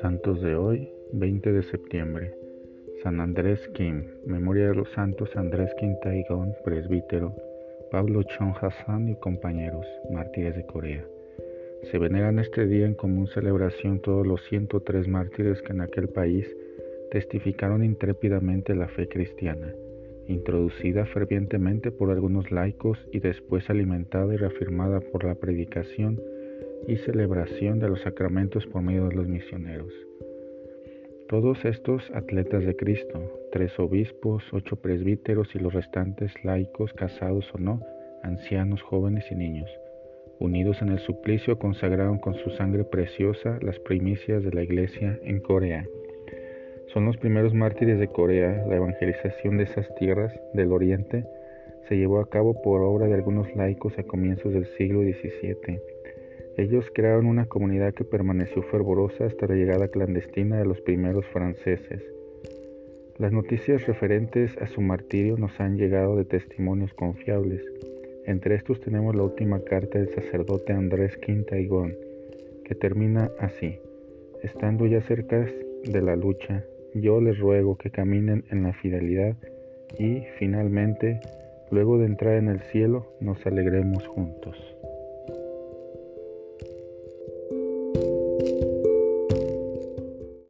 Santos de hoy, 20 de septiembre. San Andrés Kim, memoria de los santos Andrés Kim Taigón, presbítero, Pablo Chon Hassan y compañeros, mártires de Corea. Se veneran este día en común celebración todos los 103 mártires que en aquel país testificaron intrépidamente la fe cristiana, introducida fervientemente por algunos laicos y después alimentada y reafirmada por la predicación y celebración de los sacramentos por medio de los misioneros. Todos estos atletas de Cristo, tres obispos, ocho presbíteros y los restantes laicos, casados o no, ancianos, jóvenes y niños, unidos en el suplicio, consagraron con su sangre preciosa las primicias de la Iglesia en Corea. Son los primeros mártires de Corea. La evangelización de esas tierras del Oriente se llevó a cabo por obra de algunos laicos a comienzos del siglo XVII ellos crearon una comunidad que permaneció fervorosa hasta la llegada clandestina de los primeros franceses. Las noticias referentes a su martirio nos han llegado de testimonios confiables. Entre estos tenemos la última carta del sacerdote Andrés Quintaigón, que termina así. Estando ya cerca de la lucha, yo les ruego que caminen en la fidelidad y, finalmente, luego de entrar en el cielo, nos alegremos juntos.